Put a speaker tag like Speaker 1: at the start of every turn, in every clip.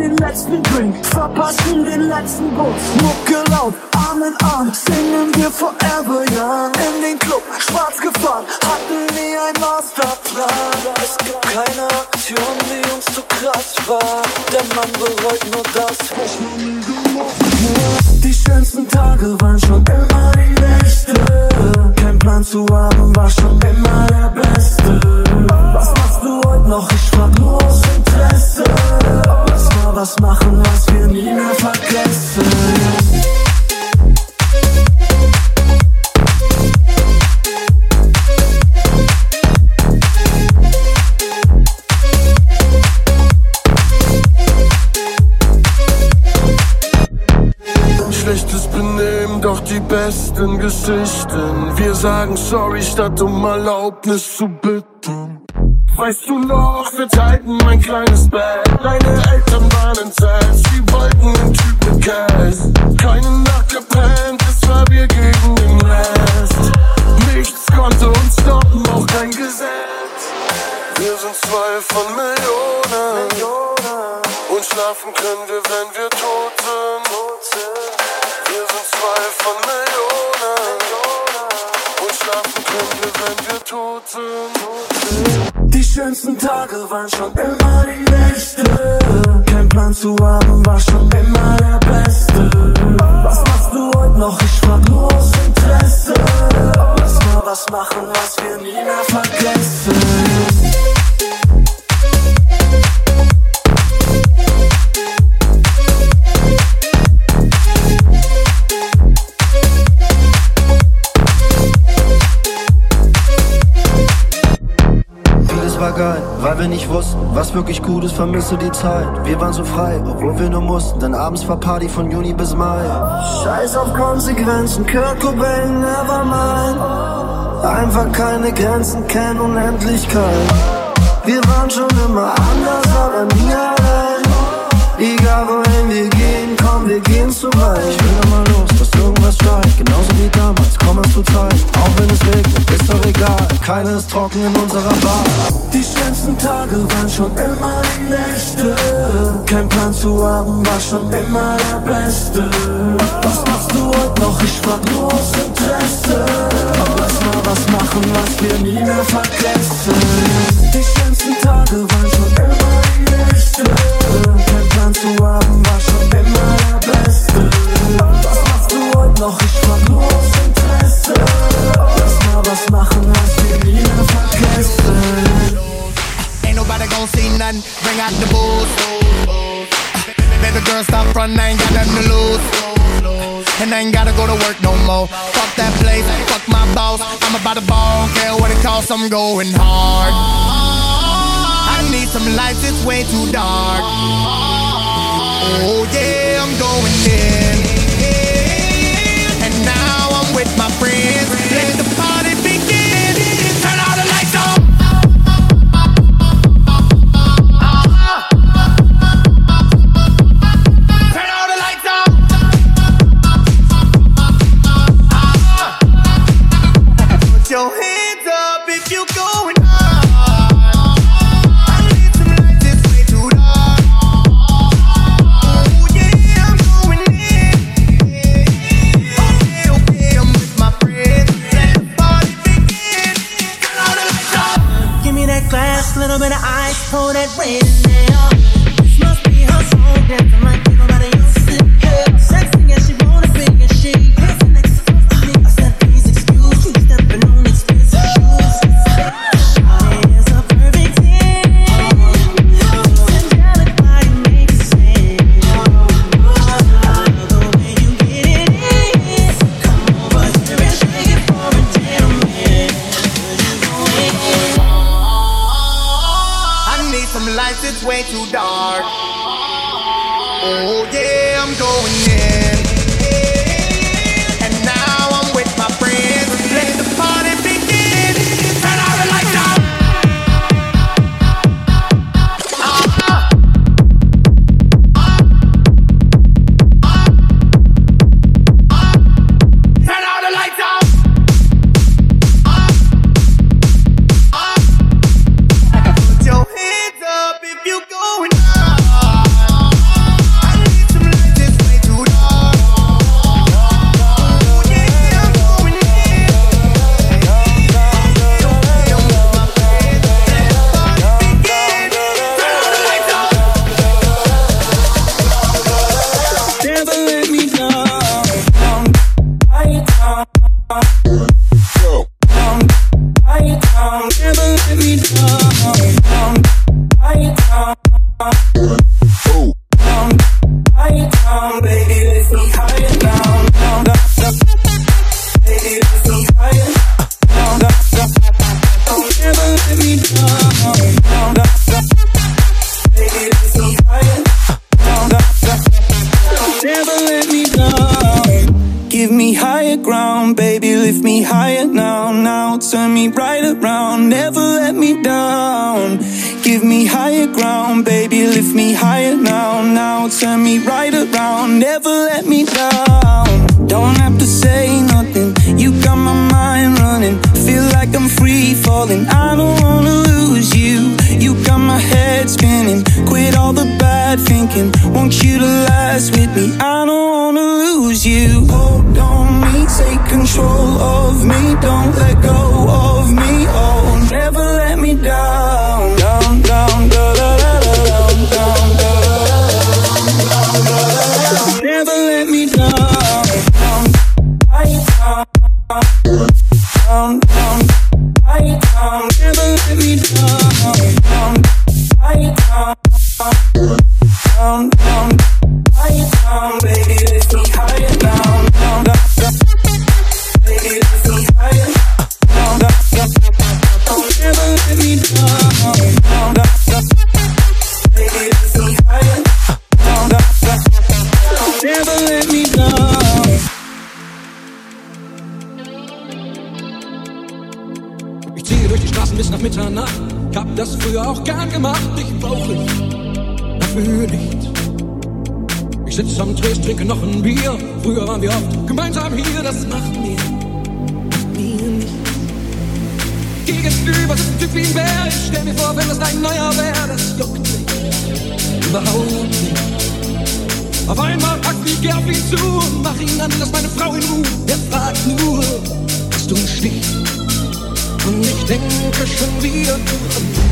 Speaker 1: den letzten Drink, verpassen den letzten Bus. Mucke laut, Arm in Arm, singen wir forever young. In den Club, schwarz gefahren, hatten nie ein Masterplan. Es gibt keine Aktion, die uns zu krass war. Der Mann bereut nur das, was man nie gemacht Die schönsten Tage waren schon
Speaker 2: besten Geschichten. Wir sagen sorry, statt um Erlaubnis zu bitten. Weißt du noch, wir teilten mein kleines Bett. Deine Eltern waren entsetzt,
Speaker 3: vermisse die Zeit. Wir waren so frei, obwohl wir nur mussten, denn abends war Party von Juni bis Mai.
Speaker 1: Scheiß auf Konsequenzen, Kurt Cobain, never mind. Einfach keine Grenzen, keine Unendlichkeit. Wir waren schon immer anders, aber nie allein. Egal wohin wir gehen, komm, wir gehen zu weit.
Speaker 3: Ich will nochmal los, irgendwas steigt, genauso wie damals, komm es zu Zeit. Auch wenn es regnet, ist doch egal, keiner ist trocken in unserer Bar.
Speaker 1: Die schönsten Tage waren schon immer die Nächte. Kein Plan zu haben war schon immer der Beste. Was machst du heute noch? Ich frag nur aus Interesse. Lass mal was machen, was wir nie mehr vergessen. Die schönsten Tage waren schon immer die Nächte. Kein Plan zu haben war schon immer der Beste. Noch? Ich nur aus Interesse. Lass mal was machen, was wir nie vergessen.
Speaker 4: Ain't nobody gon' see nothing. Bring out the booze. The girls stop front, I ain't got nothing to lose. And I ain't gotta go to work no more. Fuck that place, fuck my boss. I'm about to ball, care what it costs, I'm going hard. I need some lights, it's way too dark. Oh yeah, I'm going in with my mir, das macht mir, mir nichts. Gegenüber so Typ wie ein Bär, ich stell mir vor, wenn das dein neuer wäre, das juckt mich überhaupt nicht. Auf einmal pack ich
Speaker 5: die auf ihn zu und mach ihn an, lass meine Frau in Ruhe. Er fragt nur, was du stehst. Und ich denke schon wieder nur an dich.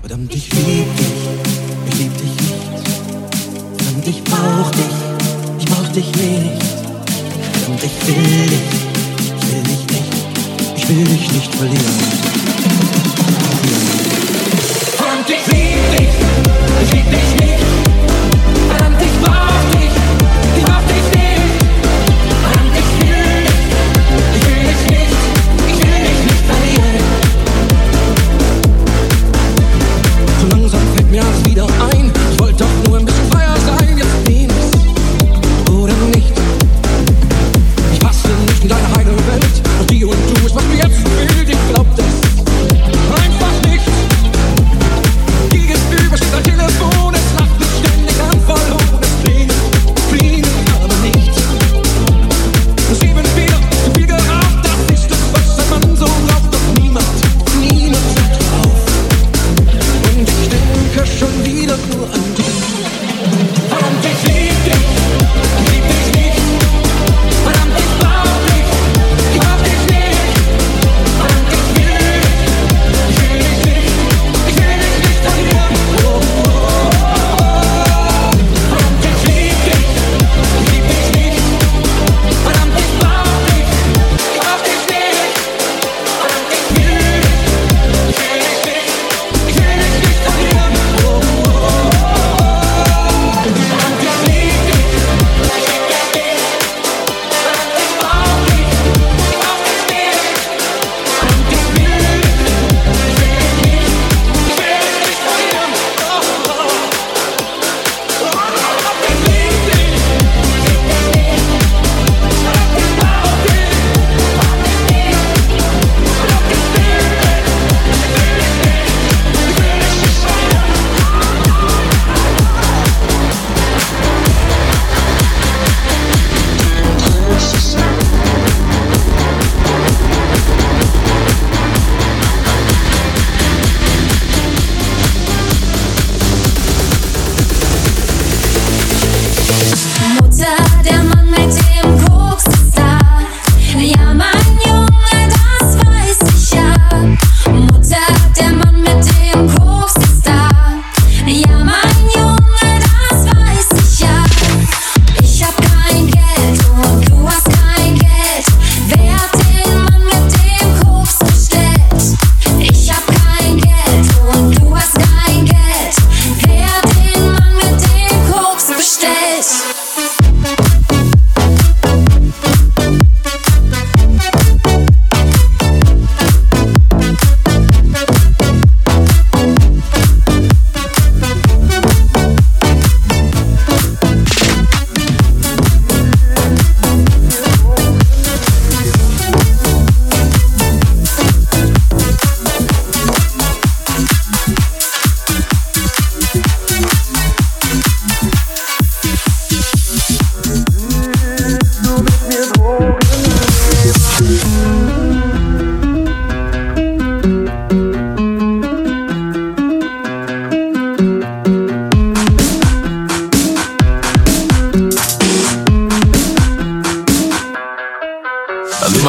Speaker 5: Verdammt, ich lieb dich, ich lieb dich nicht. Verdammt, ich brauch dich, ich brauch dich nicht und ich will dich, ich will dich nicht, ich will dich
Speaker 4: nicht verlieren. Und ich lieb dich, ich lieb dich nicht, verdammt, ich war.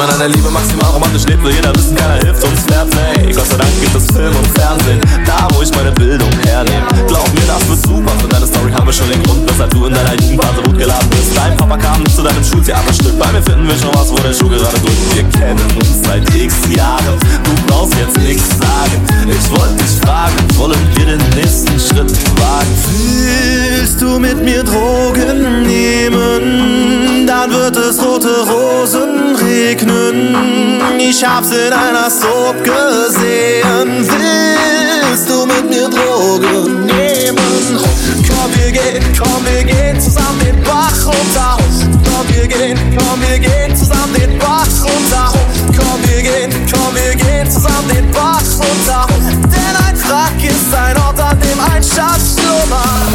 Speaker 4: man an der Liebe maximal romantisch lebt, will jeder wissen, keiner hilft uns nervt, nee. Gott sei Dank gibt es
Speaker 6: Film und
Speaker 7: Fernsehen, da wo ich meine Bildung hernehme. Glaub mir, das wird super, für deine Story haben wir schon den Grund, weshalb du in deiner Jugend so gut geladen bist. Dein Papa kam nicht zu deinem Schultheaterstück, bei mir finden wir schon was, wo der Schuh gerade drückt. Wir kennen uns seit x Jahren, du brauchst jetzt nichts sagen. Ich wollte dich fragen, wollen wir den nächsten Schritt wagen?
Speaker 8: Willst du mit mir Drogen nehmen? Dann wird es rote Rosen regnen. Ich hab's in einer Soap gesehen. Willst du mit mir Drogen nehmen? Komm, wir gehen, komm, wir gehen zusammen den Bach runter. Komm, wir gehen, komm, wir gehen zusammen den Bach runter. Komm, wir gehen, komm, wir gehen zusammen den Bach runter. Denn ein Frack ist ein Ort, an dem ein Schatz schlummert.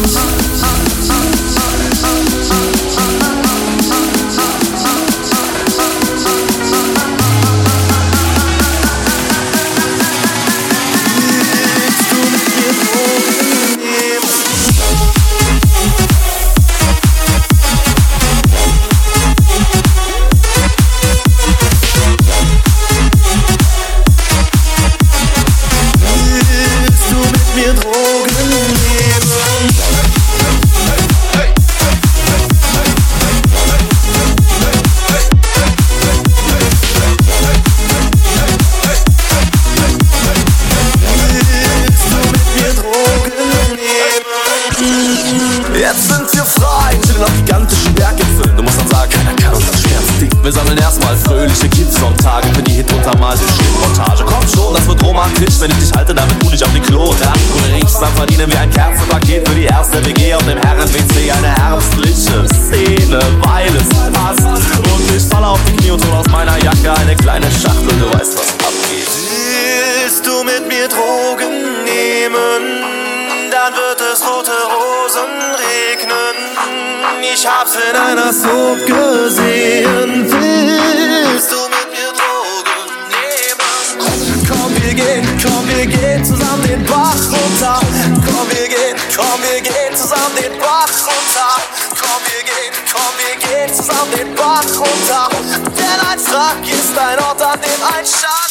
Speaker 8: Hab's in einer Soap gesehen. Willst du mit mir Drogen nehmen? Komm, wir gehen, komm, wir gehen zusammen den Bach runter. Komm, wir gehen, komm, wir gehen zusammen den Bach runter. Komm, wir gehen, komm, wir gehen zusammen den Bach runter. Denn ein Frack ist ein Ort, an dem ein Schatz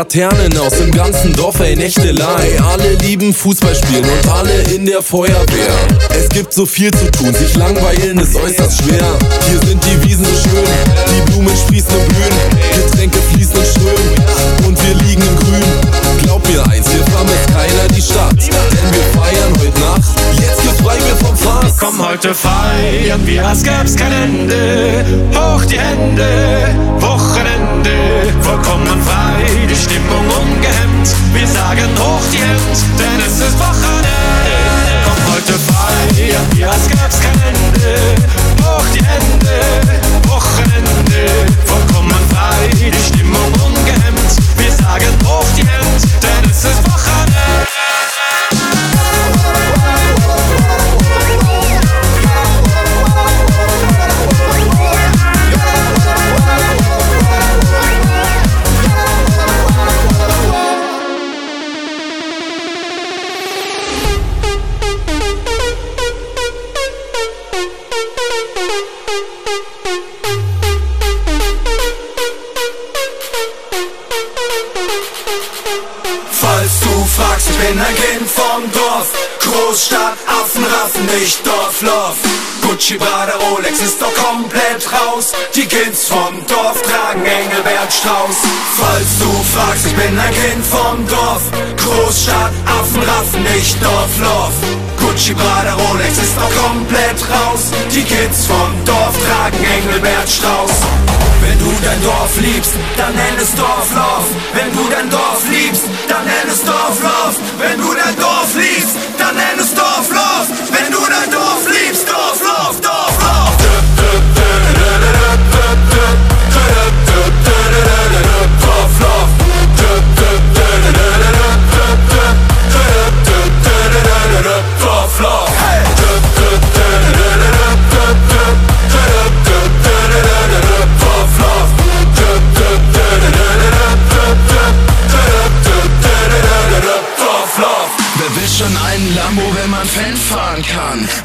Speaker 6: Laternen aus dem ganzen Dorf, ey Nächtelei. Alle lieben Fußball spielen und alle in der Feuerwehr. Es gibt so viel zu tun, sich langweilen ist äußerst schwer. Hier sind die Wiesen so schön, die Blumen sprießen und blühen, Getränke fließen und strömen und wir liegen im Grün. Glaub mir eins, hier vermisst keiner die Stadt, denn wir feiern heute Nacht. Jetzt gibt's Freibier vom Fass.
Speaker 9: Komm heute feiern wir, als gäb's kein Ende. Hoch die Hände, Wochenende, vollkommen frei, Stimmung ungehemmt. Wir sagen hoch die Hände, denn es ist Wochenende. Komm heute feiern wir, als gäb's kein Ende. Hoch die Hände,
Speaker 10: Gucci, Prada, Rolex ist doch komplett raus. Die Kids vom Dorf tragen Engelbert Strauß. Falls du fragst, ich bin ein Kind vom Dorf. Großstadt, Affenraffen, nicht Dorflof. Gucci, Prada, Rolex ist doch komplett raus. Die Kids vom Dorf tragen Engelbert Strauß. Wenn du dein Dorf liebst, dann nenn es Dorflauf. Wenn du dein Dorf liebst, dann nenn es Dorflauf. Wenn du dein Dorf liebst,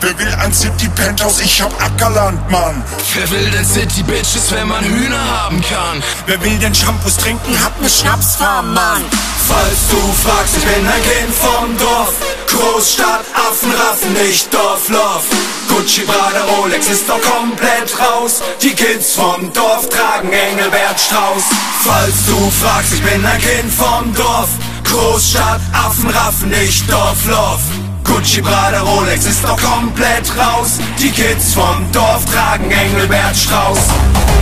Speaker 11: Wer will
Speaker 12: ein City Penthouse? Ich hab Ackerland, Mann.
Speaker 11: Wer will denn City Bitches, wenn man Hühner haben kann?
Speaker 12: Wer will denn Shampoos trinken? Hat ne Schnapsfarm, Mann.
Speaker 10: Falls du fragst, ich bin ein Kind vom Dorf. Großstadt, Affenraffen, nicht Dorflof. Gucci, Prada, Rolex ist doch komplett raus. Die Kids vom Dorf tragen Engelbert Strauß. Falls du fragst, ich bin ein Kind vom Dorf. Großstadt, Affenraffen, nicht Dorflof. Gucci, Prada, Rolex ist doch komplett raus. Die Kids vom Dorf tragen Engelbert Strauß.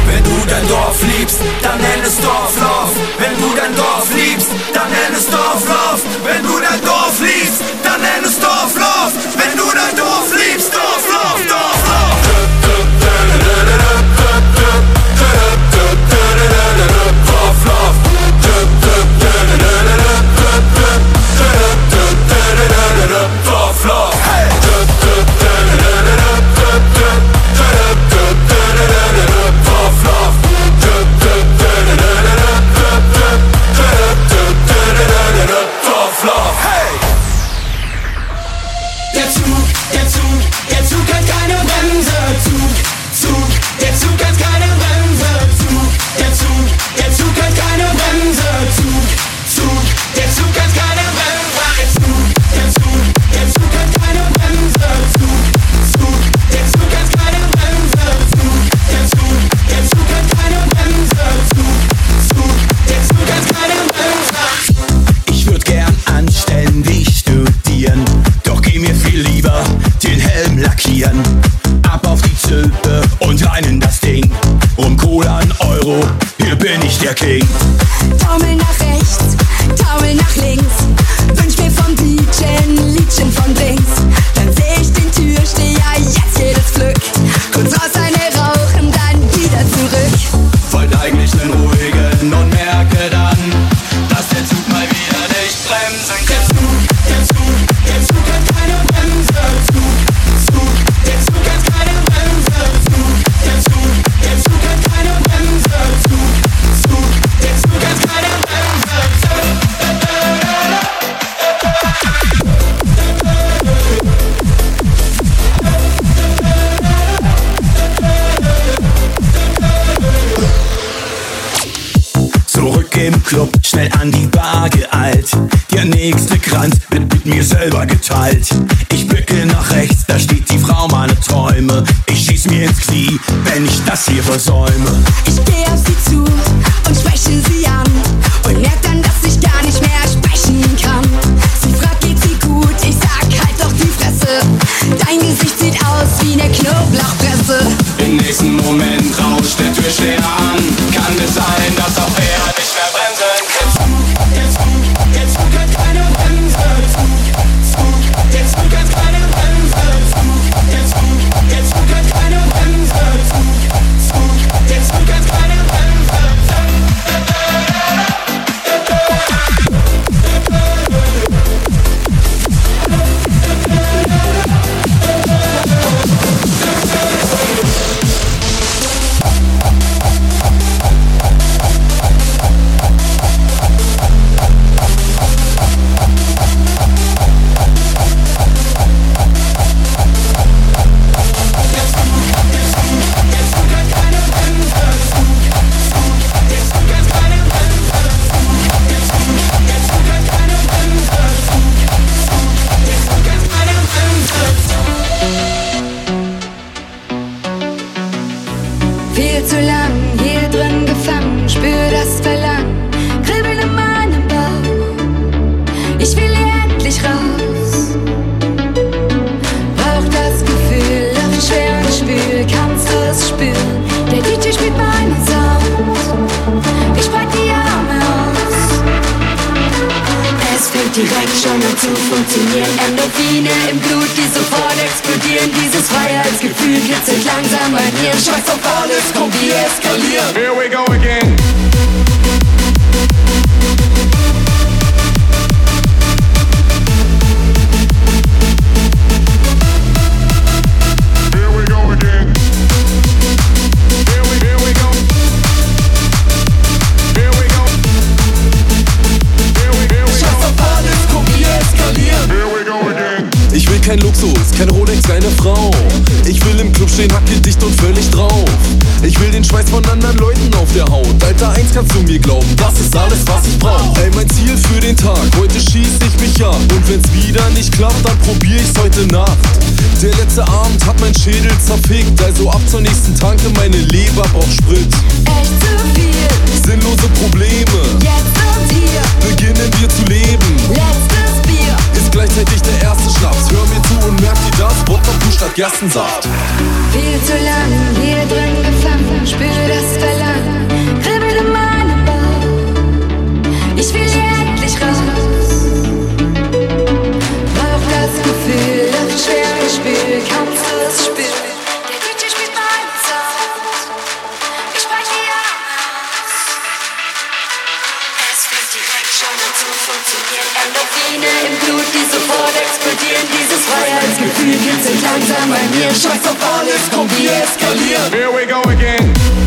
Speaker 10: Wenn du dein Dorf liebst, dann nenn es Dorflauf. Wenn du dein Dorf liebst, dann nenn es Dorflauf. Wenn du dein Dorf liebst, dann nenn es Dorflauf. Wenn du dein Dorf liebst, Dorflauf, Dorflauf.
Speaker 13: attackieren. Ab auf die Zöpe und rein in das Ding. Um Kohle an Euro, hier bin ich der King. Daumen Die sofort explodieren. Dieses Freiheitsgefühl geht sich langsam bei mir. Scheiß auf alles, komm, wir eskalieren.
Speaker 2: Here we go again.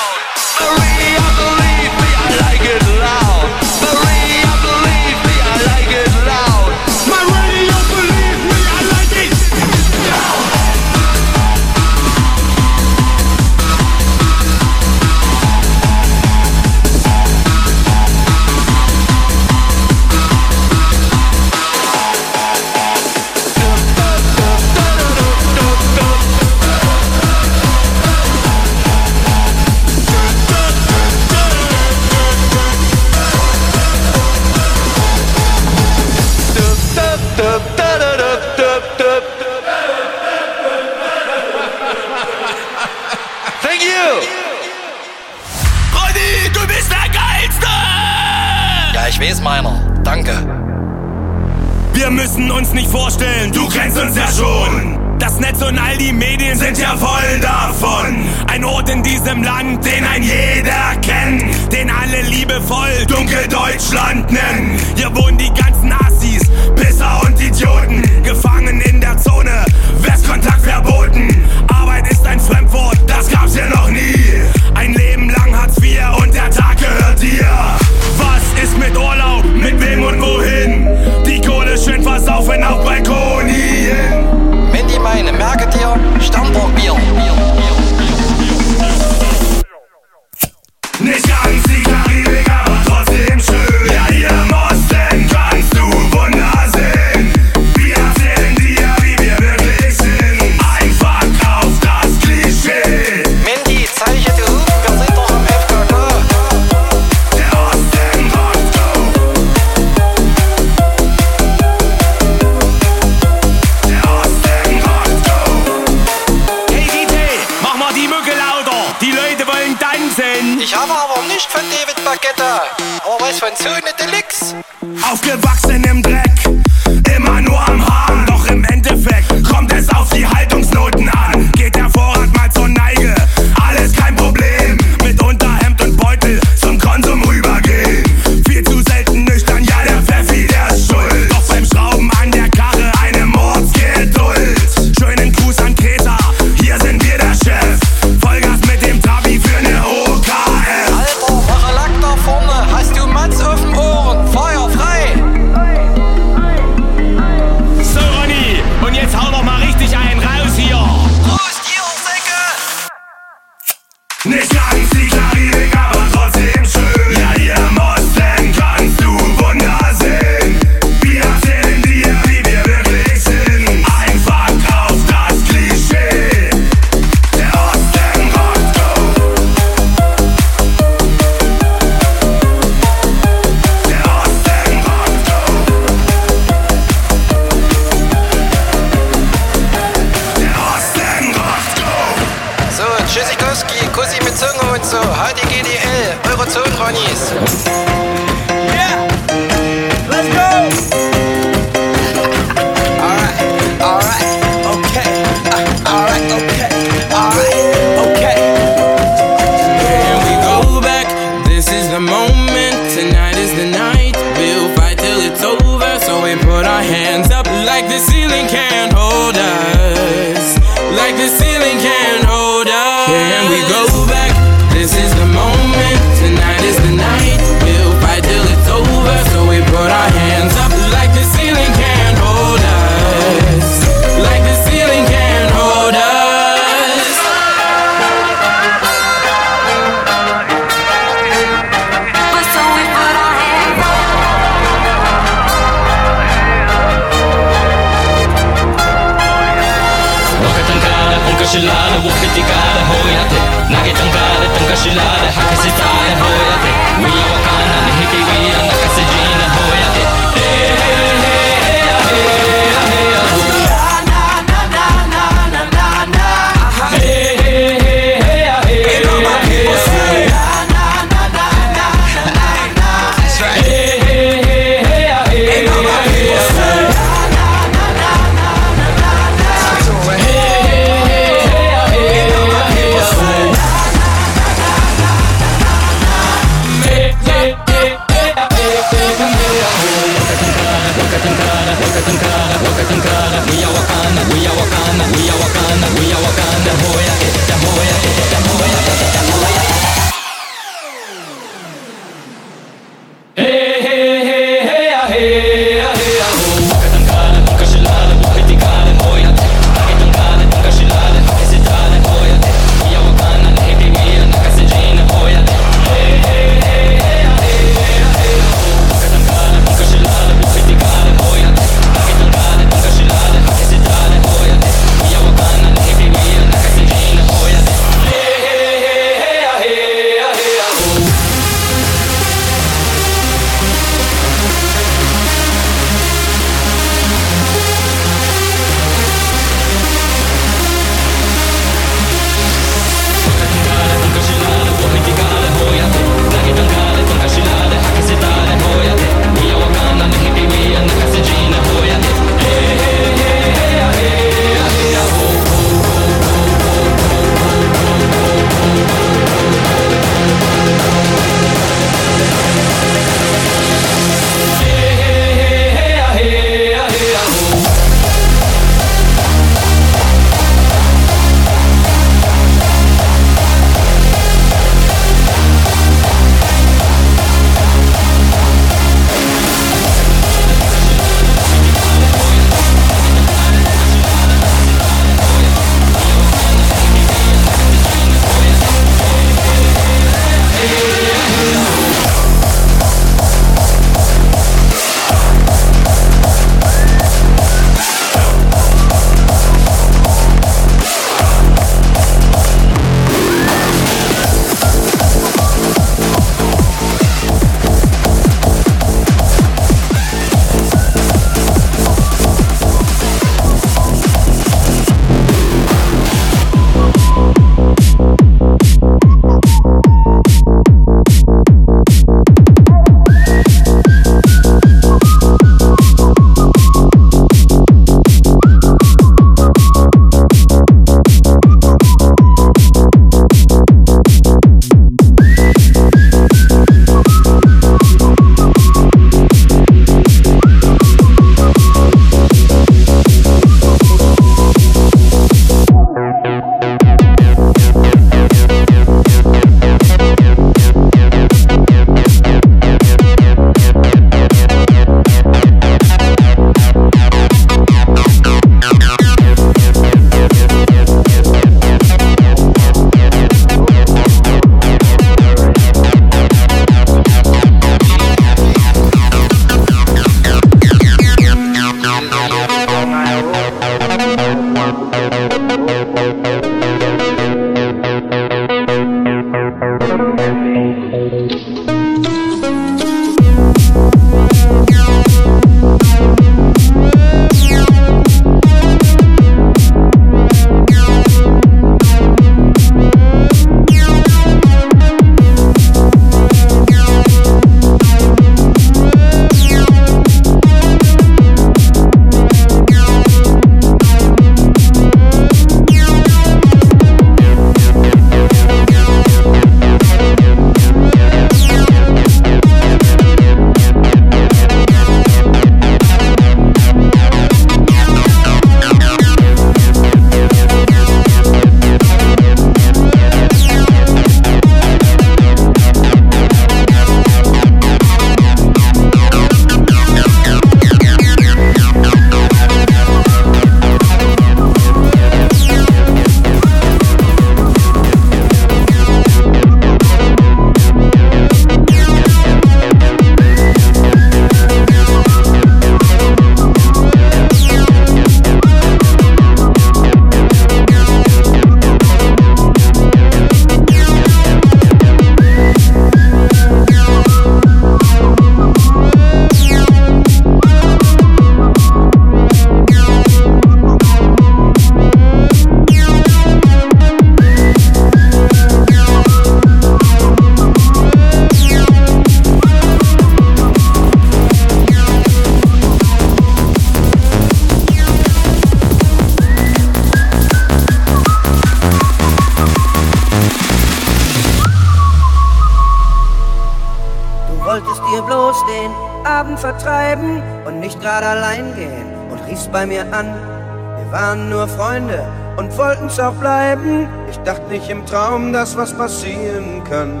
Speaker 14: Glitzer bleiben. Ich dachte nicht im Traum, dass was passieren kann.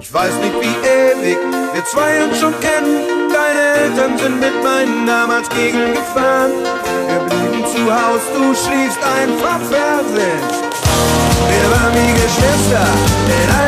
Speaker 14: Ich weiß nicht wie ewig wir zwei uns schon kennen. Deine Eltern sind mit meinen damals Kegeln gefahren. Wir blieben zu Haus, du schließt einfach Fernsehen. Wir waren wie Geschwister, denn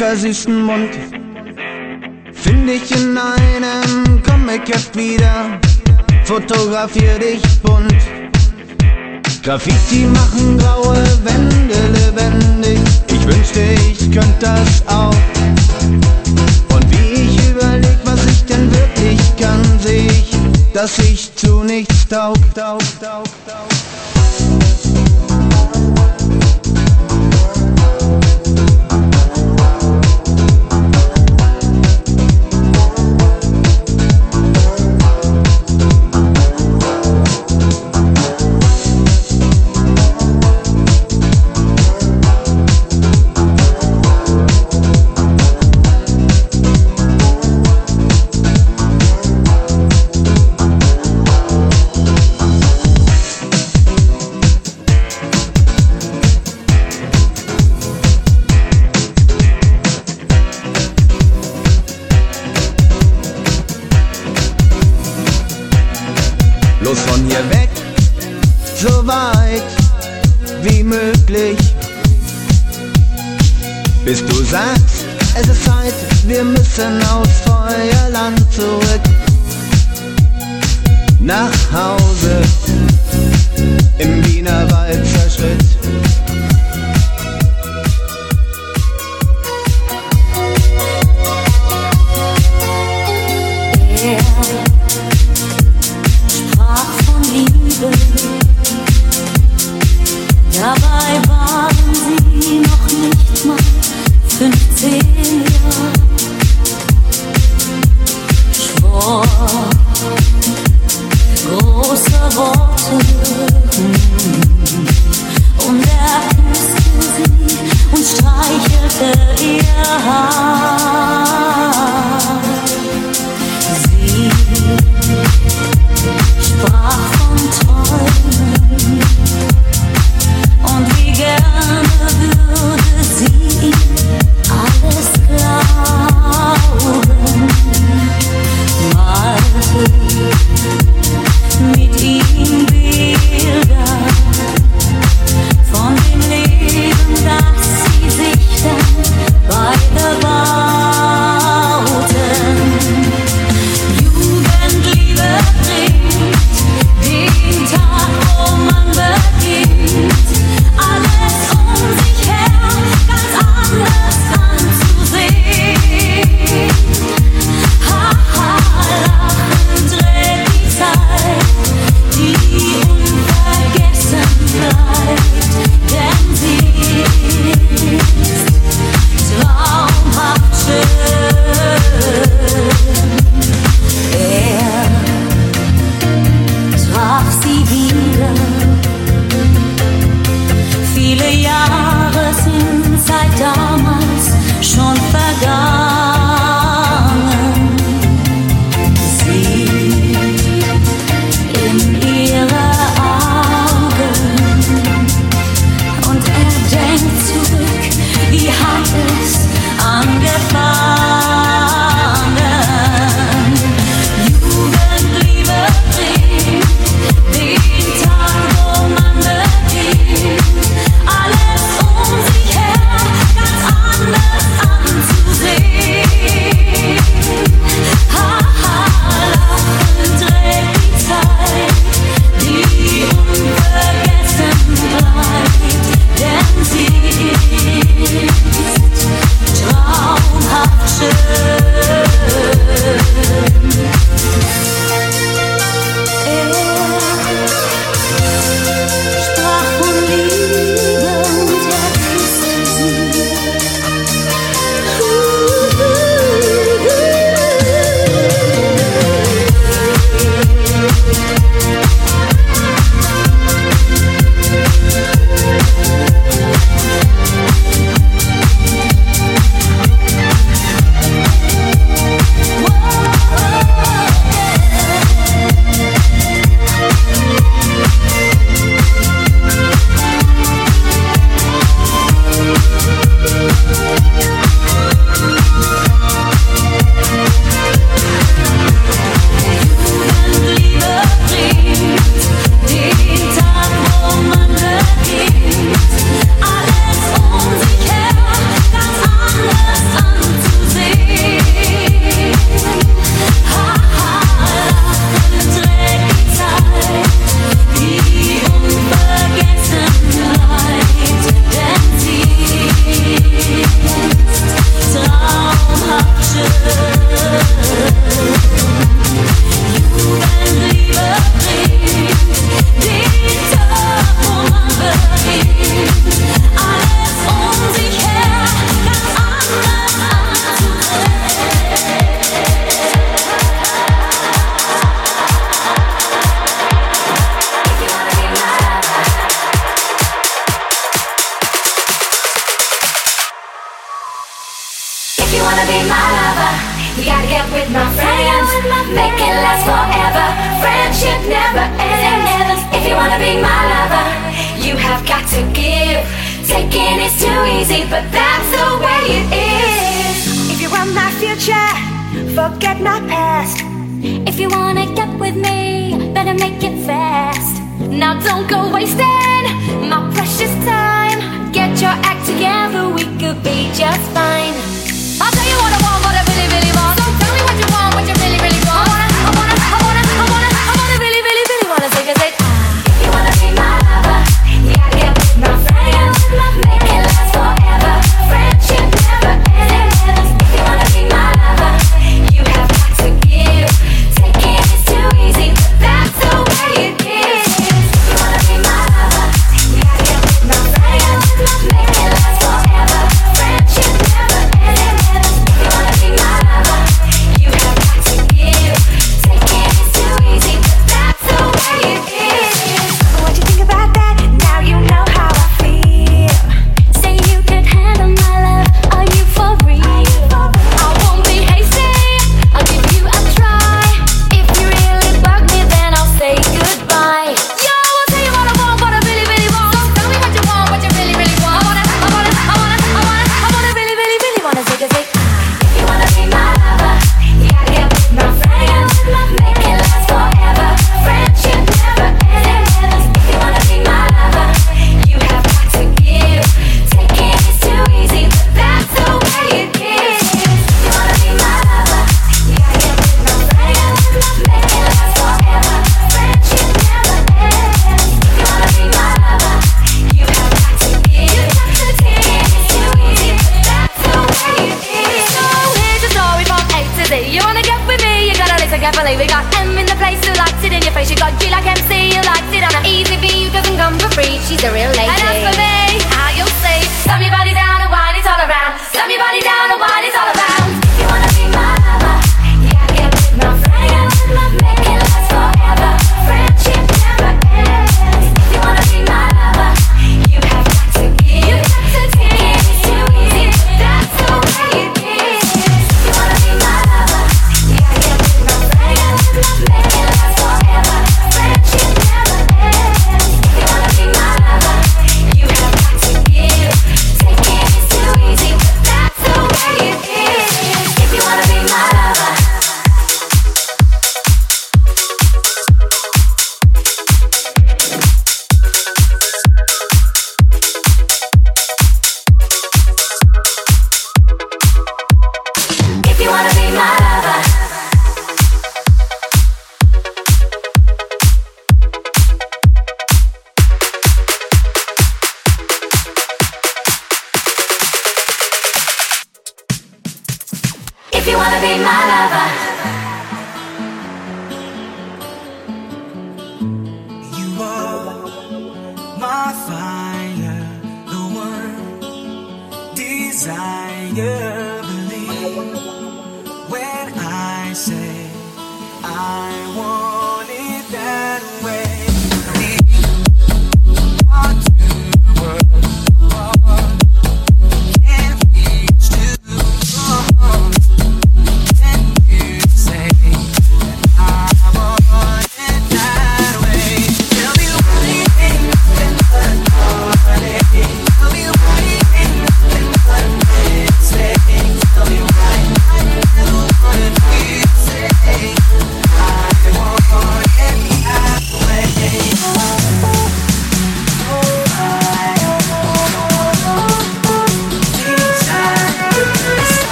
Speaker 14: Süßen Mund. Find dich in einem Comic-Heft wieder. Fotografier dich bunt. Graffiti machen
Speaker 15: grau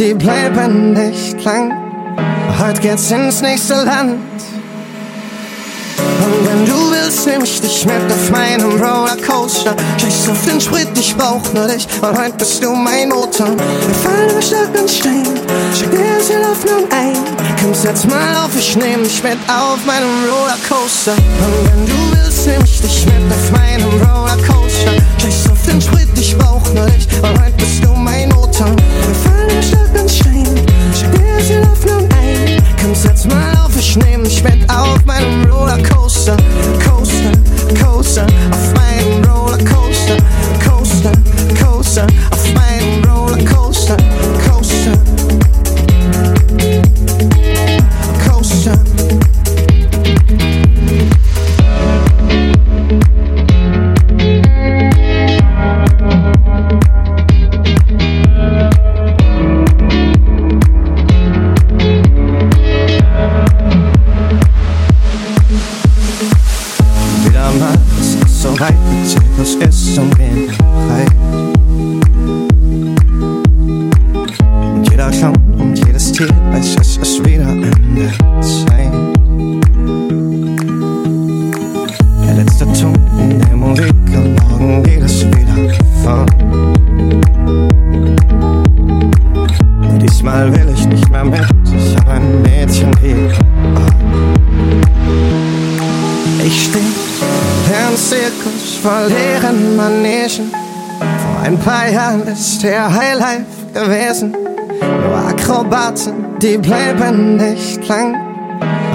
Speaker 15: die bleiben nicht lang. Heute geht's ins nächste Land. Und wenn du willst,
Speaker 16: nehm ich dich mit auf meinem Rollercoaster. Scheiß auf den Sprit, ich brauch nur dich, und heute bist du mein Motor. Wir fallen über Stock und Stein, schick dir das hier nur ein. Komm, setz mal auf, ich nehm dich mit auf meinem Rollercoaster. Und wenn du willst, nehm ich dich mit auf meinem Rollercoaster. Scheiß auf den Sprit, ich brauch nur dich, heute bist du mein Motor. Wir fallen über Stock und Stein, schick hier auf nur ein. Komm, setz mal auf, ich nehm dich mit auf meinem Rollercoaster. Die bleiben nicht lang.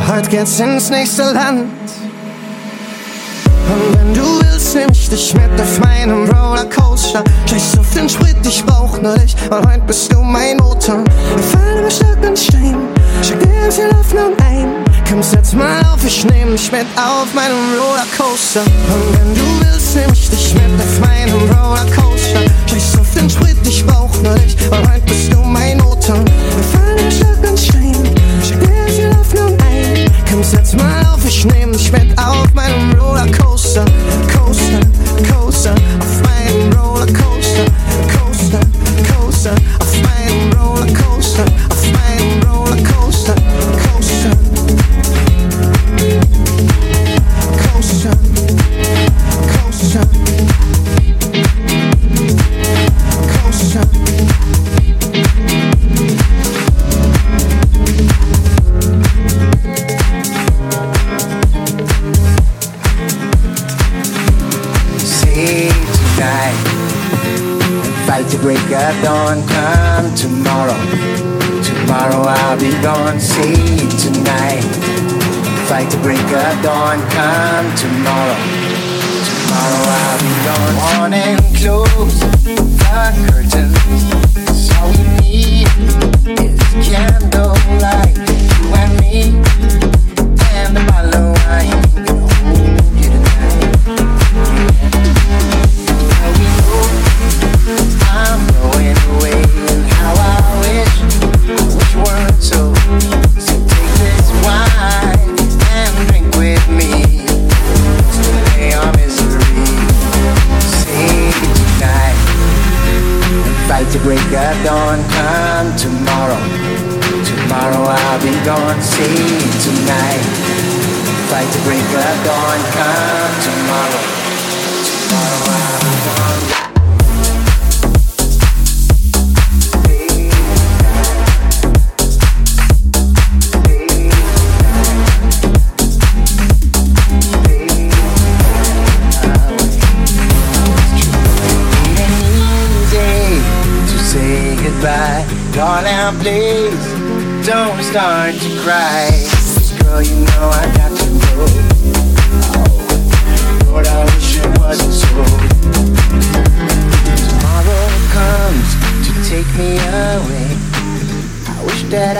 Speaker 16: Heute geht's ins nächste Land. Und wenn du willst, nehm ich dich mit auf meinem Rollercoaster. Scheiß auf den Sprit, ich brauch nur dich. Und heute bist du mein Motor. Wir fallen über Stock und Stein. Schick dir ins Laufen ein. Komm, setz mal auf, ich nehm dich mit auf meinem Rollercoaster. Und wenn du willst, nehm ich dich mit auf meinem Rollercoaster. Scheiß auf den Sprit, ich brauch nur dich. Und heute bist du mein Motor. Setz mal auf, ich nehm dich mit auf meinem Rollercoaster.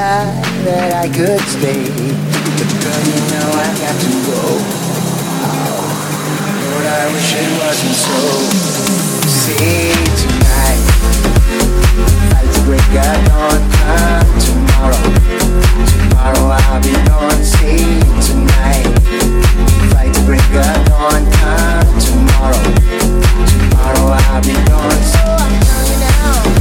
Speaker 17: Wish that I, could stay. But girl, you know I got to go. Oh, Lord, I wish it wasn't so. See tonight, fight to break of dawn. Come tomorrow, tomorrow I'll be gone. See tonight, fight to break of dawn. Come tomorrow, tomorrow I'll be gone. So oh, I'm telling you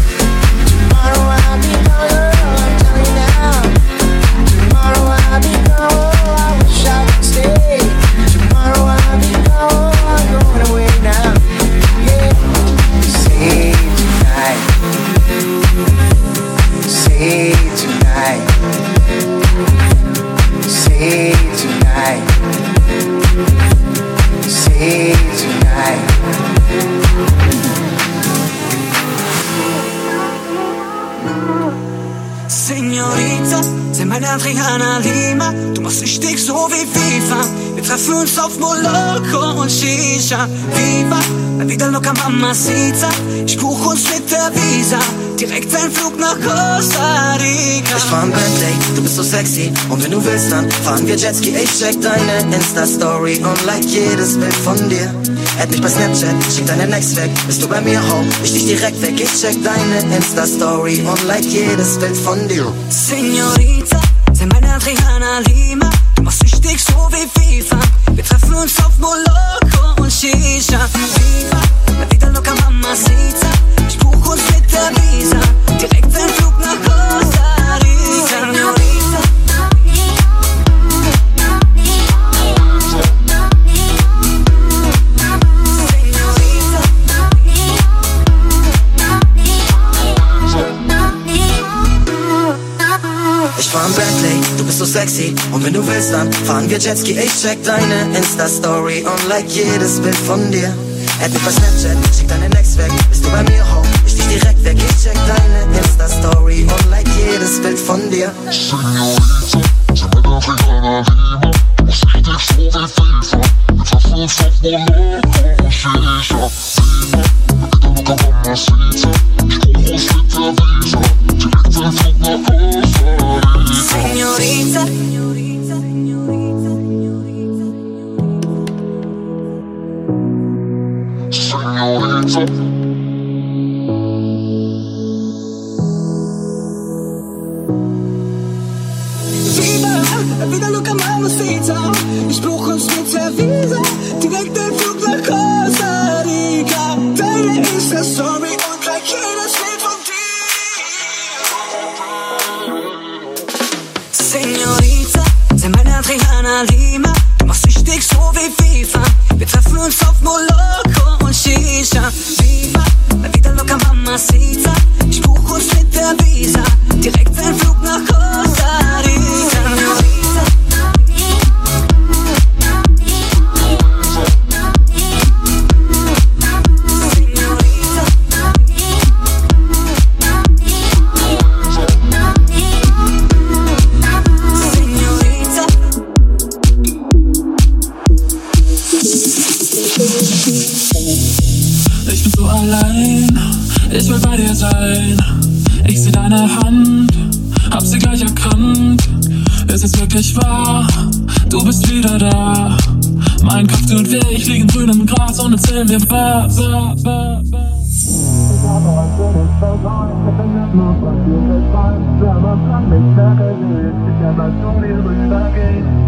Speaker 18: Adriana Lima. Du machst dich dick so wie FIFA. Wir treffen uns auf Moloko und Shisha. Viva, la vida loca mamacita. Ich buch uns mit der Visa. Direkt ein Flug nach Costa Rica.
Speaker 19: Ich fahr ein Bentley, du bist so sexy Und wenn du willst, dann fahren wir Jetski Ich check deine Insta-Story und like jedes Bild von dir Add mich bei Snapchat, schick deine Next weg Bist du bei mir, ho, ich dich direkt weg Ich check deine Insta-Story und like jedes Bild von dir
Speaker 18: Senorita, Adriana Lima. Du machst dick so wie FIFA. Wir treffen uns auf Moloko und Shisha. Viva, la vida loca mamacita. Ich buch uns mit der Visa. Direkt ein Flug nach Costa Rica.
Speaker 19: Sexy Und wenn du willst, dann fahren wir Jetski Ich check deine Insta-Story und like jedes Bild von dir Add mich bei Snapchat, schick deine Next weg Bist du bei mir, ho, ich dich direkt weg Ich check deine Insta-Story und like jedes Bild von dir
Speaker 18: Senorita. Viva,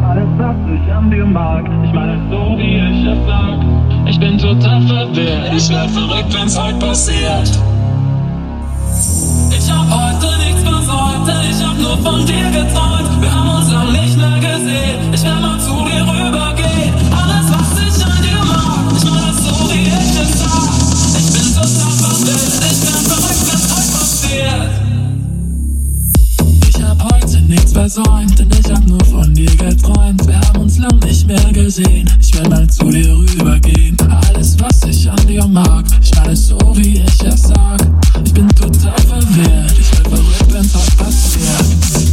Speaker 20: Alles, was ich an dir mag, ich meine so wie ich es sag. Ich bin total verwirrt, ich werd verrückt, wenn's heute passiert.
Speaker 21: Ich hab heute nichts denn ich hab nur von dir geträumt. Wir haben uns lang nicht mehr gesehen, ich will mal zu dir rübergehen. Alles, was ich an dir mag, ich meine das so wie ich es sag. Ich bin total verwirrt, ich bin verrückt, wenn's passiert. Ich hab heute nichts versäumt, denn ich hab nur von dir geträumt. Wir haben uns lang nicht mehr gesehen, ich will mal zu dir rübergehen. Alles, was ich an dir mag, ich meine es so wie ich es sag. Ich bin total verwirrt, ich werd verrückt, wenn's heute passiert.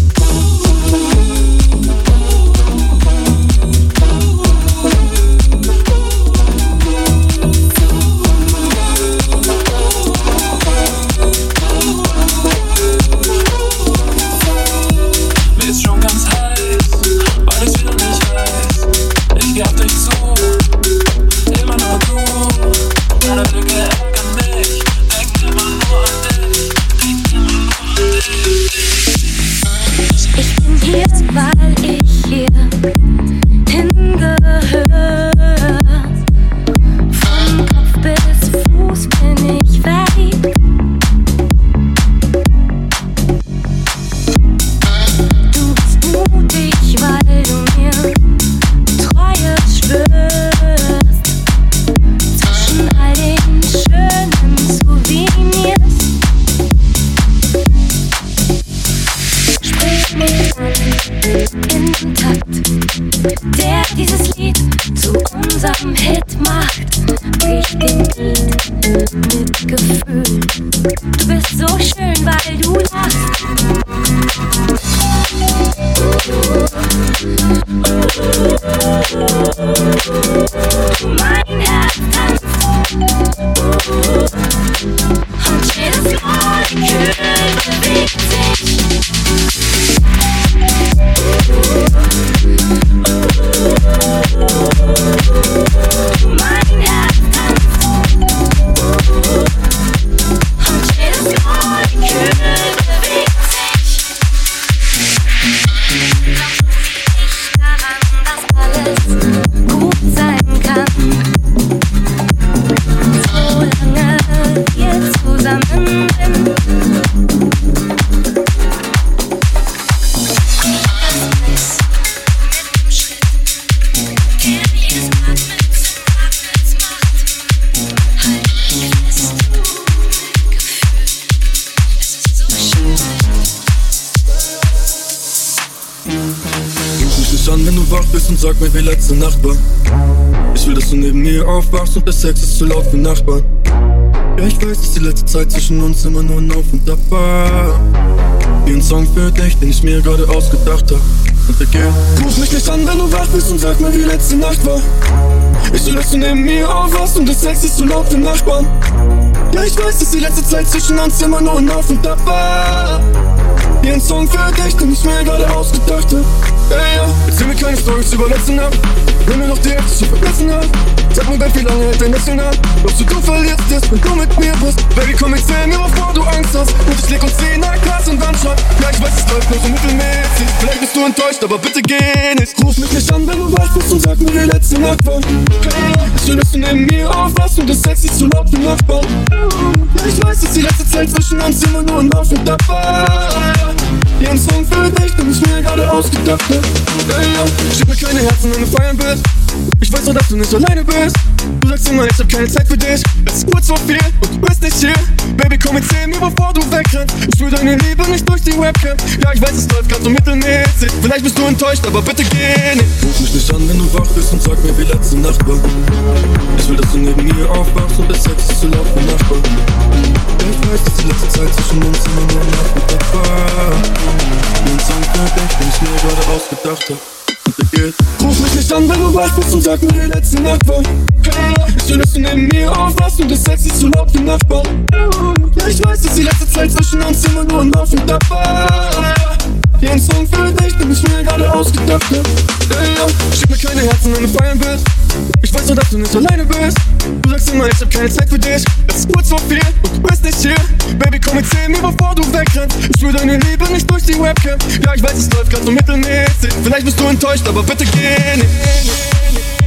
Speaker 22: Nachbarn. Ja, ich weiß, dass die letzte Zeit zwischen uns immer nur ein Auf und Ab war. Wie ein Song für dich, den ich mir gerade ausgedacht hab. Und der geht. Ruf mich nicht an, wenn du wach bist und sag mir, wie letzte Nacht war. Ich will, dass du neben mir aufwachst und der Sex ist zu laut für Nachbarn. Ja, ich weiß, dass die letzte Zeit zwischen uns immer nur ein Auf und Ab war. Wie ein Song für dich, den ich mir gerade ausgedacht hab. Ey, ja, erzähl mir keine Storys über letzte Nacht. Wenn mir noch die Hälfte schon vergessen hat. Sag mir, Babe, wie lange hält dein Lächeln an? Glaubst du, du verlierst es, wenn du mit mir bist? Baby, komm, erzähl mir, wovor du Angst hast. Und ich leg uns zehn Glas und Wandschlag. Ja, ich weiß, es läuft nur so mittelmäßig. Vielleicht bist du enttäuscht, aber bitte geh nicht. Ruf mich nicht an, wenn du wach bist und sag mir, wie letzte Nacht war. Hey, schön, dass du neben mir aufwachst und das Sex ist zu laut für Nachbarn. Ja, ich weiß, dass die letzte Zeit zwischen uns immer nur ein Auf und Ab war. Hier ein Song für dich, den ich mir gerade ausgedacht hab. Ey, schick mir keine Herzen, wenn du feiern bist. Ich weiß doch, dass du nicht alleine bist. Du sagst immer, ich hab keine Zeit für dich. Es ist kurz vor vier und du bist nicht hier. Baby, komm, erzähl mir, bevor du wegrennst. Ich fühl deine Liebe nicht durch die Webcam. Ja, ich weiß, es läuft grad so mittelmäßig. Vielleicht bist du enttäuscht, aber bitte geh nicht. Ruf mich nicht an, wenn du wach bist und sag mir, wie letzte Nacht war. Ich will, dass du neben mir aufwachst und das Sex ist zu laut für ich weiß, dass die letzte Zeit zwischen uns immer nur Nachmittag war. Ein Song dich, den ich mir gerade ausgedacht hab. Ruf mich nicht an, wenn du wach bist und sag mir, wie letzte Nacht war. Ist schön, dass du neben mir aufwachst und das Sex ist zu laut für Nachbarn. Ich weiß, dass die letzte Zeit zwischen uns immer nur ein Auf und Ein Song für dich, den ich mir gerade ausgedacht hab. Ey, ja, schick mir keine Herzen, wenn du feiern bist. Ich weiß doch, dass du nicht alleine bist. Du sagst immer, ich hab keine Zeit für dich. Es ist kurz vor vier und du bist nicht hier. Baby, komm, erzähl mir, bevor du wegrennst. Ich spür deine Liebe nicht durch die Webcam. Ja, ich weiß, es läuft grad so mittelmäßig. Vielleicht bist du enttäuscht, aber bitte geh nicht.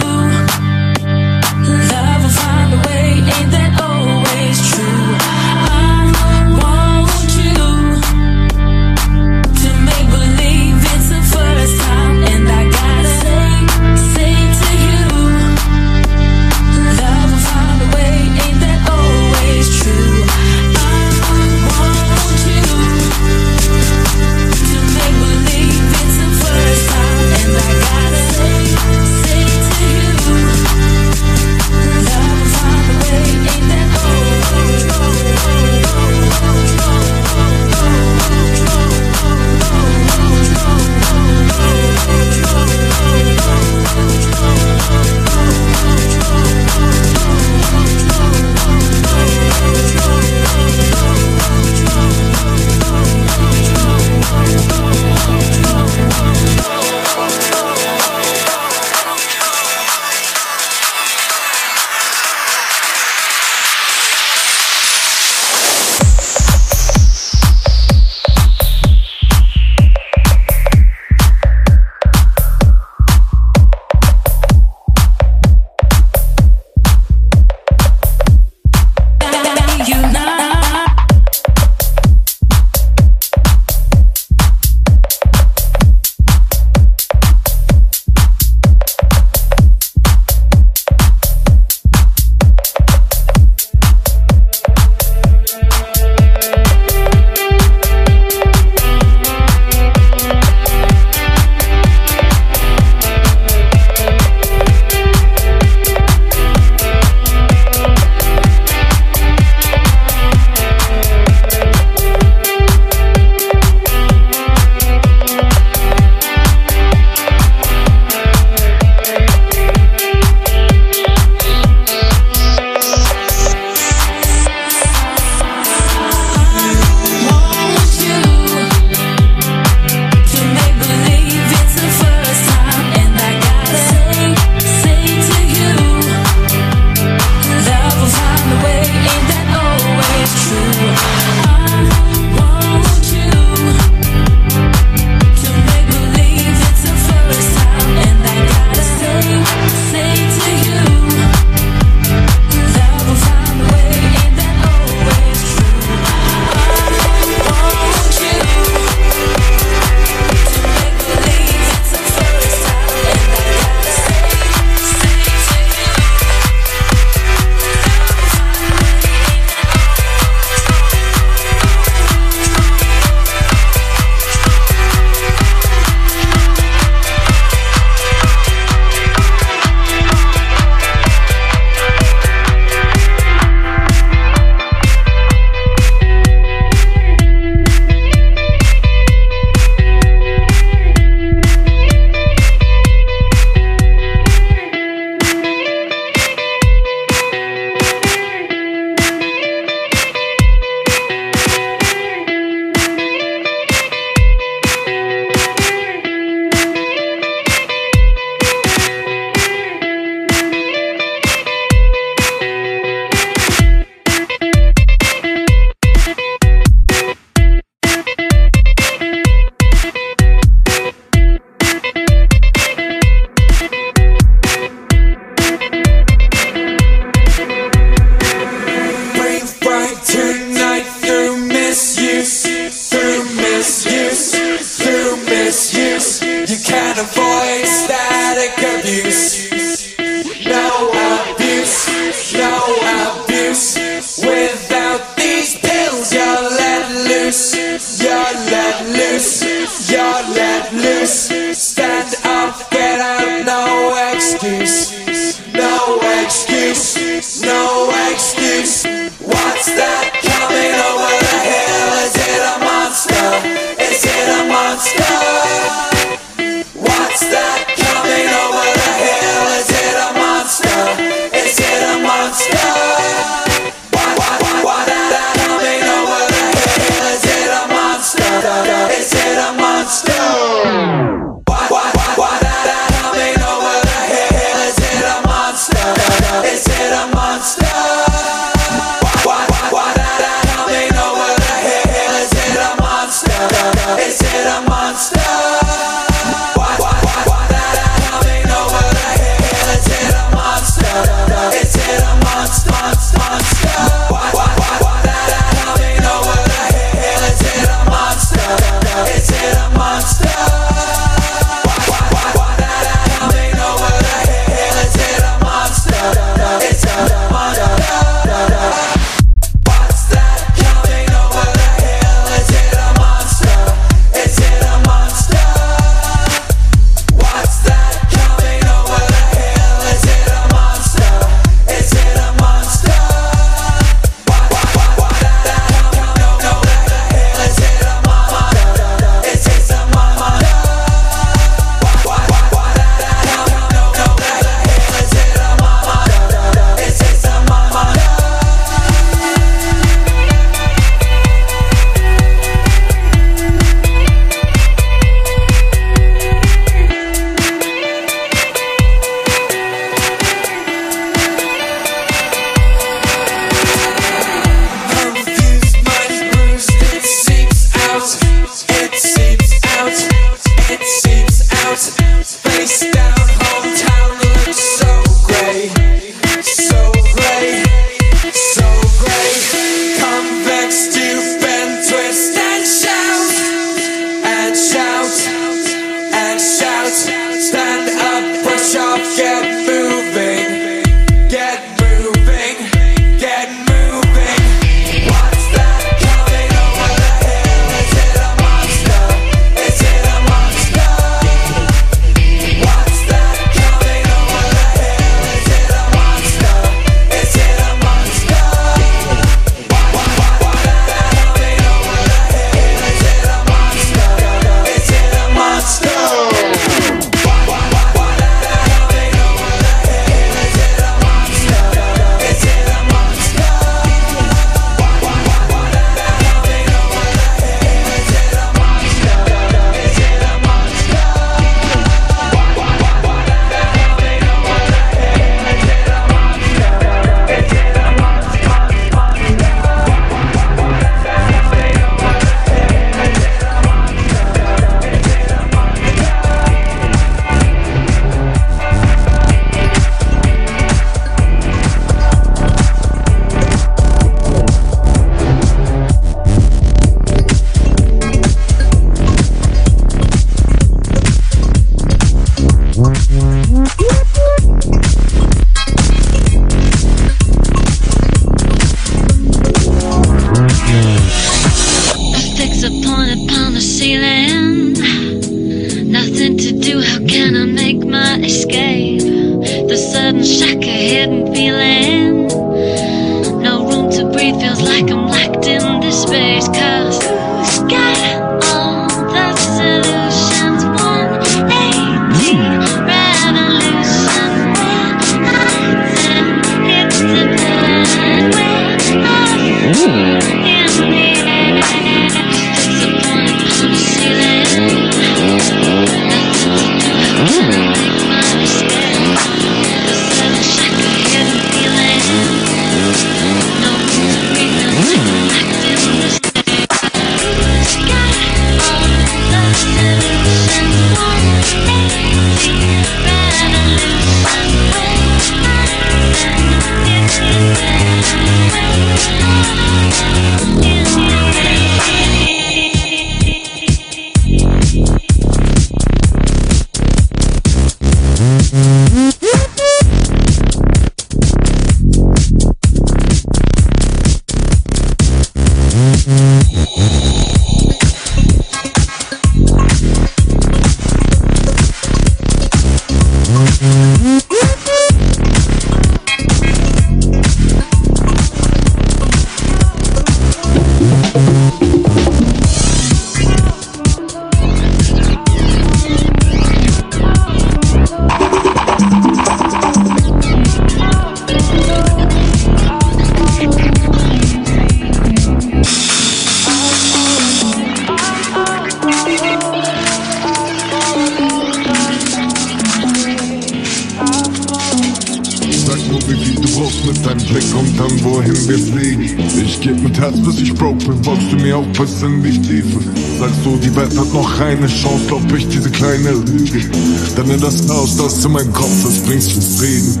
Speaker 2: Bringst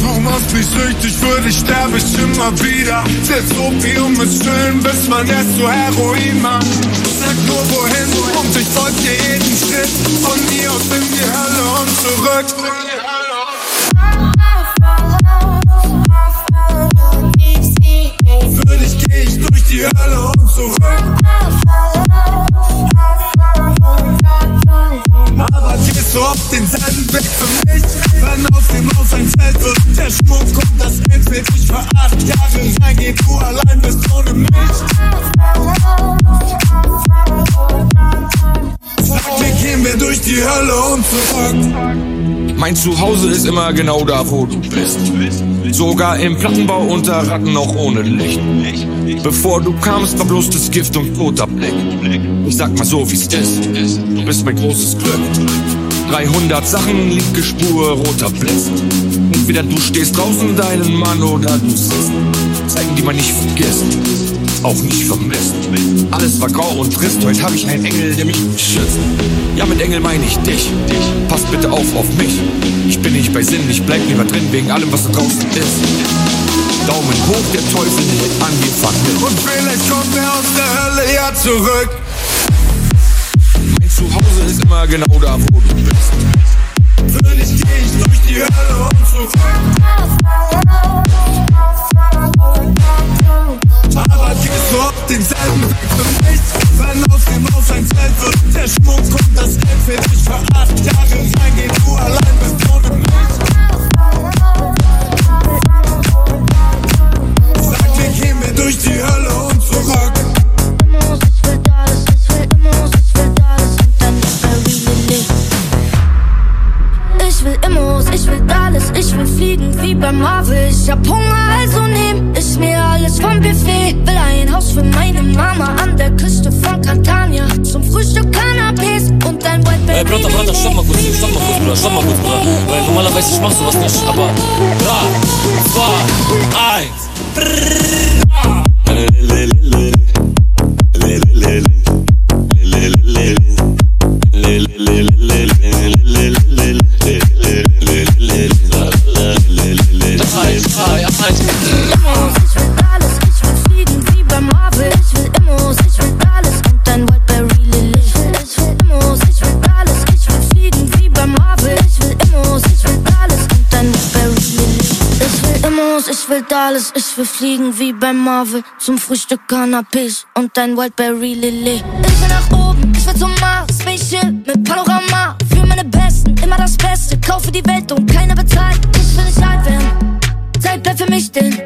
Speaker 2: du
Speaker 23: machst mich süchtig, für dich sterbe ich immer wieder. Setz Opium ist schön, bis man erst zu Heroin macht. Sag nur wohin und ich folg dir jeden Schritt. Von mir aus in die Hölle und zurück. Für dich geh ich durch die Hölle und zurück. Du auf denselben Weg für mich? Wenn aus dem Haus ein Zelt wird, der Schmuck kommt das Endbild. Ich für acht Jahre reingeh, du allein bist ohne mich. Sag mir, gehen wir durch die Hölle und zurück.
Speaker 24: Mein Zuhause ist immer genau da, wo du bist. Sogar im Plattenbau unter Ratten auch ohne Licht. Bevor du kamst, war bloß das Gift und toter Blick. Ich sag mal so, wie's ist. Du bist mein großes Glück. 300 Sachen, linke Spur, roter Blitz. Entweder du stehst draußen deinen Mann oder du sitzt. Zeigen, die man nicht vergisst, auch nicht vermisst. Alles war grau und trist, heute hab ich einen Engel, der mich beschützt. Ja, mit Engel meine ich dich. Pass bitte auf auf mich. Ich bin nicht bei Sinn, ich bleib lieber drin wegen allem, was da draußen ist. Daumen hoch, der Teufel hält an, wir fangen mit.
Speaker 23: Und vielleicht kommt er aus der Hölle ja zurück.
Speaker 24: Mein Zuhause ist immer genau da, wo du bist.
Speaker 23: Für dich geh ich durch die Hölle und zurück. Aber gehst du auf denselben Weg für mich? Wenn aus dem Haus ein Zelt wird, der Schmuck kommt das Endbild. Ich für acht Jahre reingeh, du allein bist ohne mich. Sag mir, gehen wir durch die Hölle
Speaker 25: ich will fliegen wie beim Marvel. Ich hab Hunger, also nehm ich mir alles vom Buffet. Will ein Haus für meine Mama an der Küste von Catania. Zum Frühstück Cannabis und ein White
Speaker 6: Ey, Brother, Brother, stopp mal kurz, stopp mal kurz, Bruder, stopp mal kurz, Bruder. Weil normalerweise ich mach sowas nicht, aber 3, 2,
Speaker 25: will fliegen wie beim Marvel. Zum Frühstück Cannabis und ein Whiteberry Lily. Ich will nach oben, ich will zum Mars, Spaceship mit Panorama. Für meine Besten, immer das Beste. Kaufe die Welt und keiner bezahlt. Ich will nicht alt werden. Zeit bleibt für mich stehen.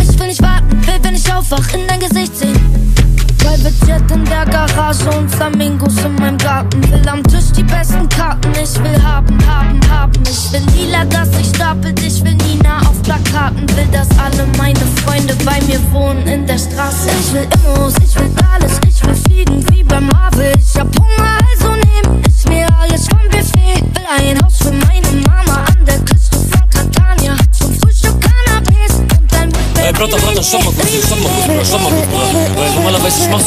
Speaker 25: Ich will nicht warten, will, wenn ich aufwach, in dein Gesicht sehen. Private in der Garage und Flamingos in meinem Garten. Will am Tisch die besten Karten. Ich will haben, haben, haben. Ich will lila, dass sich stapelt. Ich will Nina auf Plakaten. Will, dass alle meine Freunde bei mir wohnen in der Straße. Ich will Immos, ich will alles. Ich will fliegen wie beim Marvel. Ich hab Hunger, also nehm ich mir alles vom Buffet. Will ein Haus für meine Mama ein
Speaker 6: Ey, Brother, Brother, stopp mal kurz, stopp mal kurz, Bruder, stopp mal kurz, Bruder. Weil normalerweise ich mach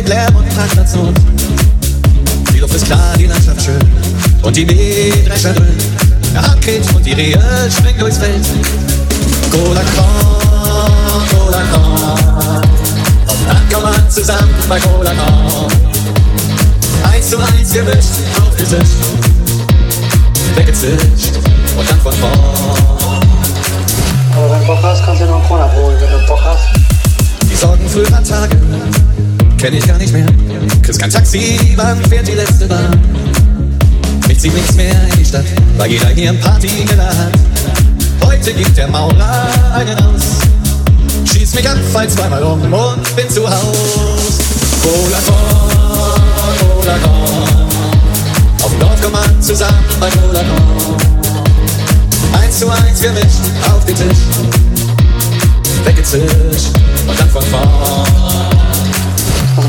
Speaker 26: Hektik, Lärm und Parkplatznoten. Die Luft ist klar, die Landschaft schön und die Mähdrescher dröhnen. Der Hahn und die Rehe springen durchs Feld. Cola Korn, auf Land kommt man zusammen bei Cola Korn. Eins zu eins gemischt auf den Tisch, weggezischt und dann von vorn.
Speaker 27: Aber wenn du Bock hast, kannst du dir noch einen Korn abholen, wenn du Bock hast.
Speaker 26: Die Sorgen früherer Tage kenn ich gar nicht mehr. Kriegst kein Taxi, wann fährt die letzte Bahn? Mich zieht nichts mehr in die Stadt, weil jeder hier ein Partymiller hat. Heute gibt der Maurer einen aus. Schieß mich ab, fall zweimal um und bin zu Haus. Cola Korn, Cola Korn. Auf dem Dorf kommt zusammen bei Cola Korn. Eins zu eins gemischt auf den Tisch. Weggezischt und dann von vorn.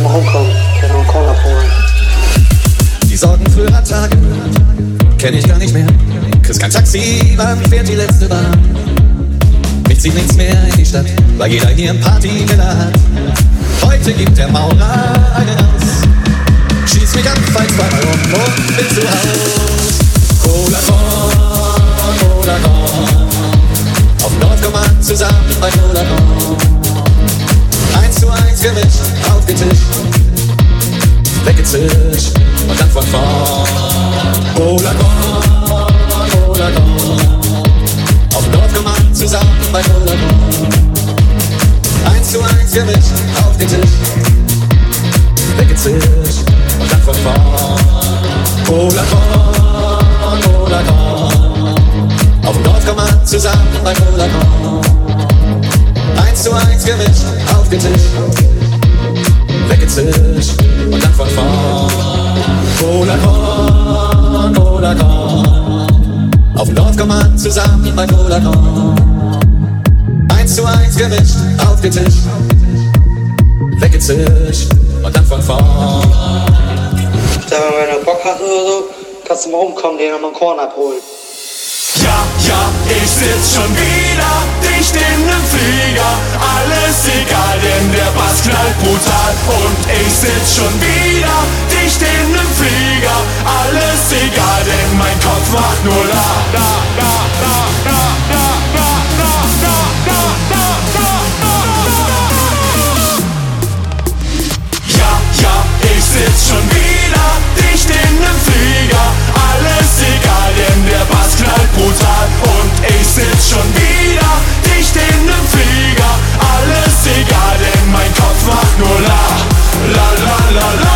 Speaker 27: Will noch einen Korn abholen.
Speaker 26: Die Sorgen früherer Tage kenn ich gar nicht mehr. Kriegst kein Taxi, wann fährt die letzte Bahn? Mich zieht nichts mehr in die Stadt, weil jeder hier ein Partymiller hat. Heute gibt der Maurer einen aus. Schieß mich ab, fall zweimal um und bin zu Haus. Cola Korn, Cola Korn. Auf dem Dorf man zusammen bei Cola Korn zu eins auf den Tisch. weggezischt und dann von vorn. Oh Lagon, oh Lagon, auf Nordkommand zusammen bei Oh Lagon. Eins zu eins für auf den Tisch, weggezischt und dann von vorn. Oh Lagon, oh Lagon, auf Nordkommand zusammen bei Oh 1 zu 1 gemischt, auf den Tisch, weggezischt und dann von vorn. Cola Korn, Cola Korn, auf dem Dorf kommt man zusammen bei Cola Korn. 1 zu 1 gemischt, auf den Tisch, weggezischt und dann von vorn.
Speaker 27: Wenn du Bock hast oder so, kannst du mal rumkommen, dir nochmal einen Korn abholen.
Speaker 10: Ja, ja, ich sitz schon wieder dicht in nem Flieger. Alles egal, denn der Bass knallt brutal. Und ich sitz schon wieder dicht in nem Flieger. Alles egal, denn mein Kopf macht nur la, la, la, la, la, la. Ja, ja, ich sitz schon wieder dicht in nem Flieger. Alles egal, denn der Bass knallt brutal. Sitz schon wieder dicht in nem Flieger. Alles egal, denn mein Kopf macht nur la, la, la, la, la,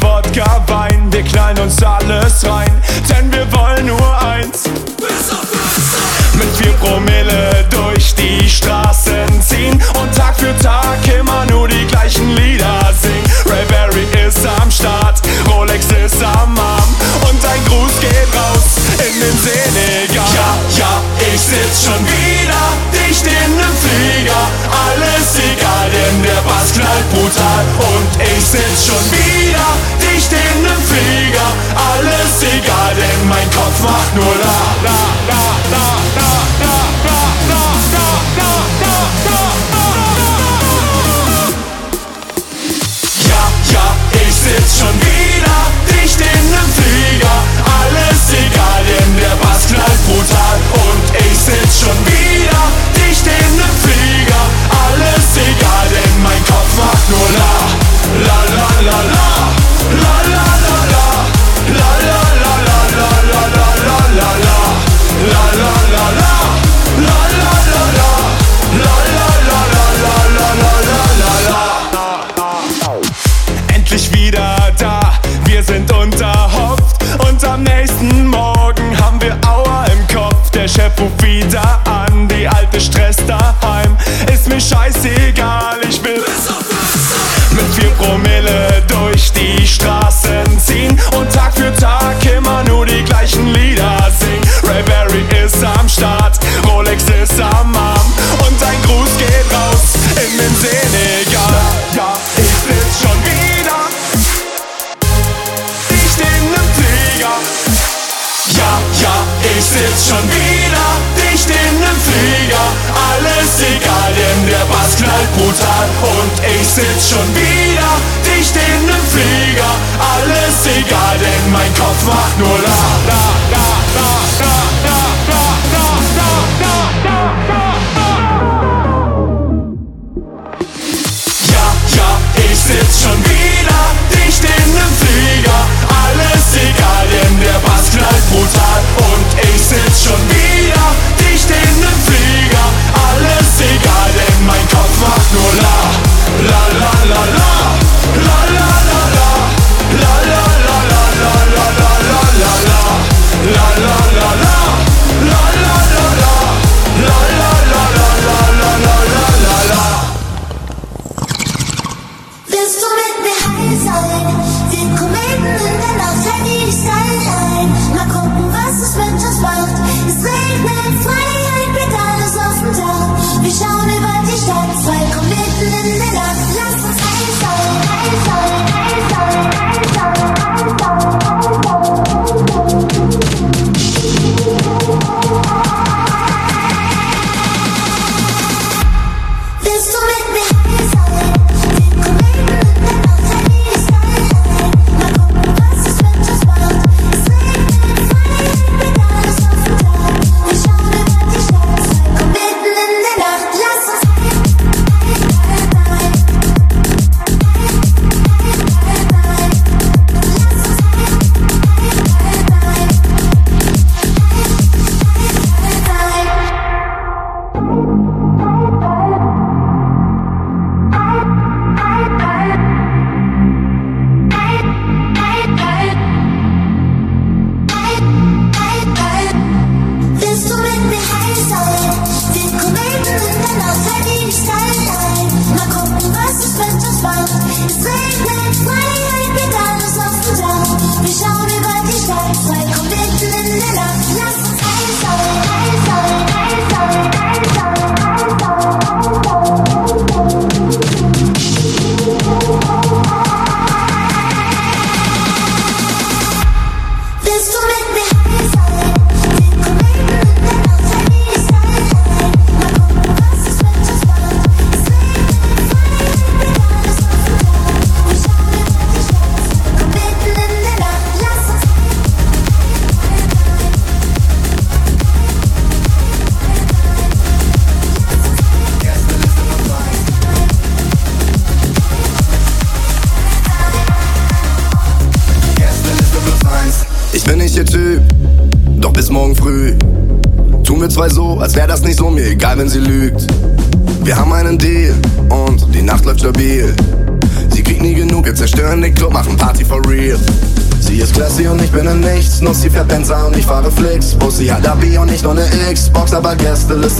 Speaker 10: Wodka, Wein, wir knallen uns alles rein. Denn wir wollen nur eins. Mit vier Promille durch die Straßen ziehen und Tag für Tag immer nur die gleichen Lieder singen. Ray Berry ist am Start, Rolex ist am Arm und ein Gruß geht raus in den Senegal. Ja, ja, ich sitz schon wieder Bass knallt brutal und ich sitz schon wieder dicht in nem Flieger. Alles egal, denn mein Kopf macht nur la, la, la, la, la, la. Ja, ja, ich sitz schon wieder dicht in nem Flieger. Alles egal, denn der Bass knallt brutal und ich sitz schon wieder Und ich sitz schon wieder dicht in nem Flieger. Alles egal, denn mein Kopf macht nur la,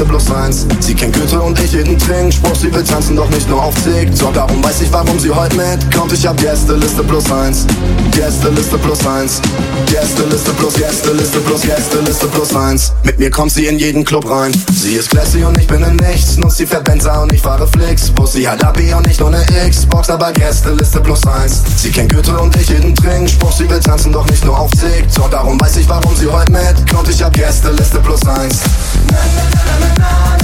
Speaker 28: Mathe plus eins. Sie kennt Goethe und ich jeden Trink. Spruch, sie will tanzen, doch nicht nur auf Zig. So, darum weiß ich, warum sie heute mitkommt. Ich hab Gästeliste plus eins. Gästeliste plus eins. Gästeliste plus, Gästeliste plus, Gästeliste plus eins. Mit mir kommt sie in jeden Club rein. Sie ist classy und ich bin in nichts. Nutzt sie fährt Benza und ich fahre Flix. Bus, sie hat AB und nicht nur ne Xbox, aber Gästeliste plus eins. Sie kennt Goethe und ich jeden Trink. Spruch, sie will tanzen, doch nicht nur auf Zig. So, darum weiß ich, warum sie heute mitkommt. Ich hab Gästeliste plus eins.
Speaker 29: na na na na na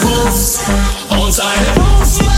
Speaker 29: Fuß und seine